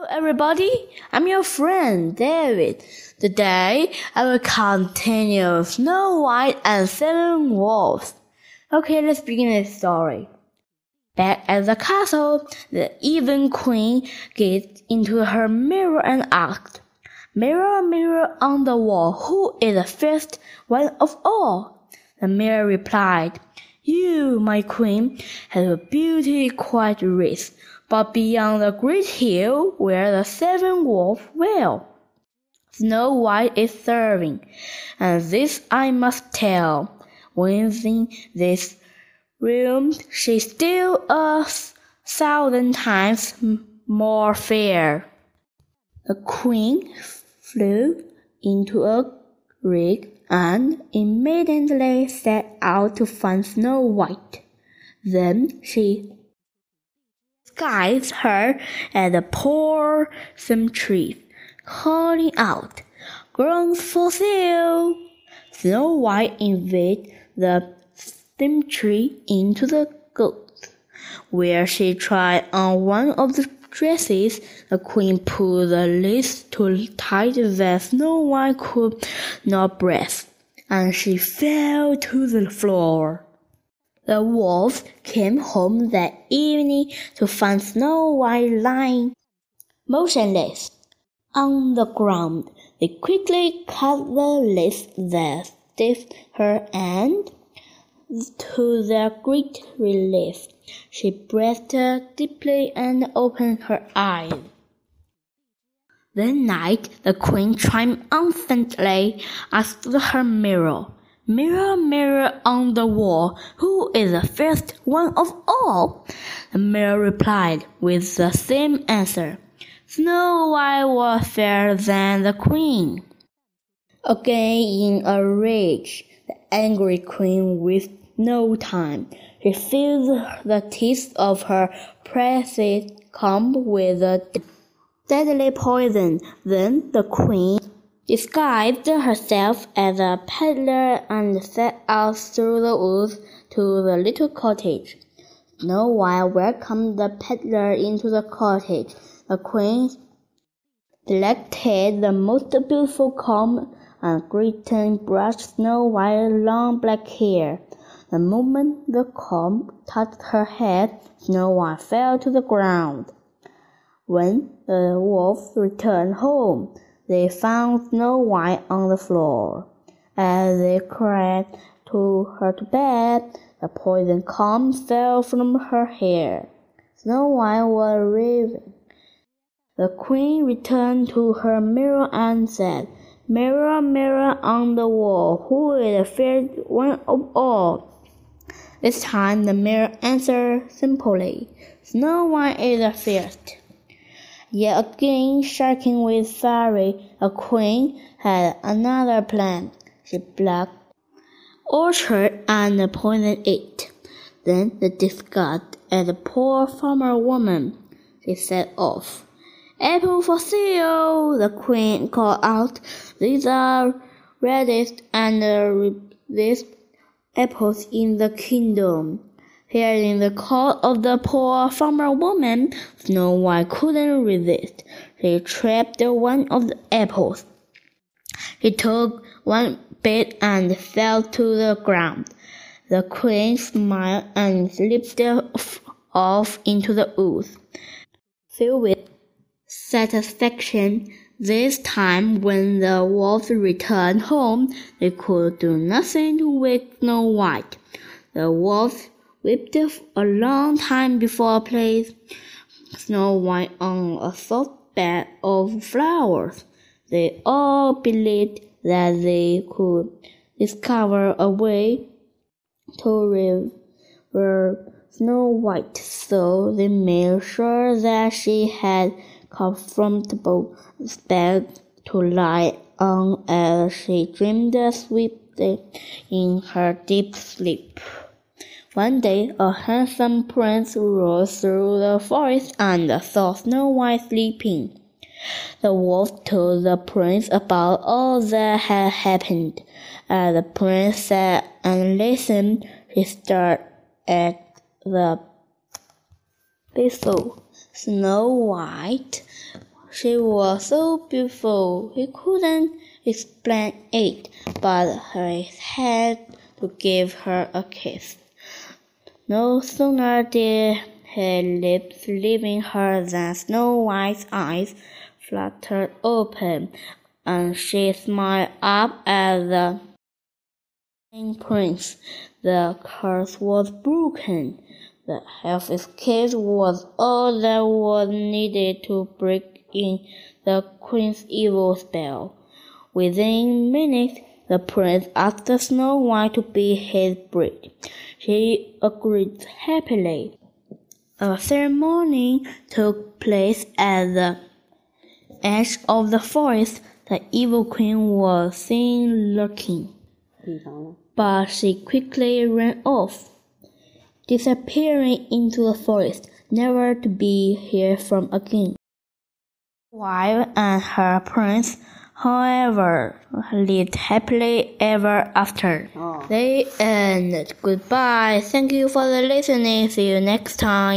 Hello, everybody. I'm your friend David. Today I will continue Snow White and Seven Dwarfs. Okay, let's begin the story. Back at the castle, the evil queen gets into her mirror and asked, Mirror, mirror on the wall, who is the first one of all? The mirror replied, You, my queen, have a beauty quite rich but beyond the great hill where the seven dwarfs dwell. Snow White is serving, and this I must tell. Within this room she's still a thousand times more fair. The queen flew into a rig and immediately set out to find Snow White. Then she guides her at the poor tree, calling out, Grounds for sale! Snow White invades the cemetery into the goat, where she tried on one of the dresses. The queen pulled the lace too tight that Snow White could not breathe, and she fell to the floor. The dwarfs came home that evening to find Snow White lying motionless on the ground. They quickly cut the lace that stiffened her and, to their great relief, she breathed deeply and opened her eyes. That night, the queen triumphantly asked her mirror, Mirror, mirror on the wall, who is the first one of all? The mirror replied with the same answer. Snow White was fairer than the queen. Again in a rage, the angry queen with no time. She filled the teeth of her precious comb with a deadly poison. Then the queen disguised herself as a peddler and set out through the woods to the little cottage. Snow White welcomed the peddler into the cottage. The queen selected the most beautiful comb and Gretchen brushed Snow White's long black hair. The moment the comb touched her head, Snow White fell to the ground. When the dwarf returned home, they found Snow White on the floor. As they cried to her to bed, the poison comb fell from her hair. Snow White was raving. The queen returned to her mirror and said, Mirror, mirror on the wall, who is the fairest one of all? This time the mirror answered simply, Snow White is the fairest. Yet again, shaking with fury, a queen had another plan. She plucked orchard and poisoned it. Then the disgust at the poor farmer woman. She set off. Apple for sale! The queen called out. These are reddest and ripeest apples in the kingdom. Hearing the call of the poor farmer woman, Snow White couldn't resist. She trapped one of the apples. He took one bit and fell to the ground. The queen smiled and slipped off into the woods. Filled with satisfaction, this time when the dwarfs returned home, they could do nothing to wake Snow White. The dwarfs whipped a long time before placed Snow White on a soft bed of flowers. They all believed that they could discover a way to river Snow White, so they made sure that she had comfortable bed to lie on as she dreamed sweetly in her deep sleep. One day a handsome prince rode through the forest and saw Snow White sleeping. The dwarf told the prince about all that had happened. As the prince sat and listened, he stared at the thistle. Snow White she was so beautiful he couldn't explain it, but he had to give her a kiss. No sooner did his lips leaving her than Snow White's eyes fluttered open, and she smiled up at the prince. The curse was broken. The half escape was all that was needed to break in the queen's evil spell. Within minutes, the prince asked Snow White to be his bride. She agreed happily. A ceremony took place at the edge of the forest. The evil queen was seen lurking, but she quickly ran off disappearing into the forest, never to be heard from again. Wife and her prince, however, lived happily ever after. Oh. They end. Goodbye. Thank you for the listening. See you next time.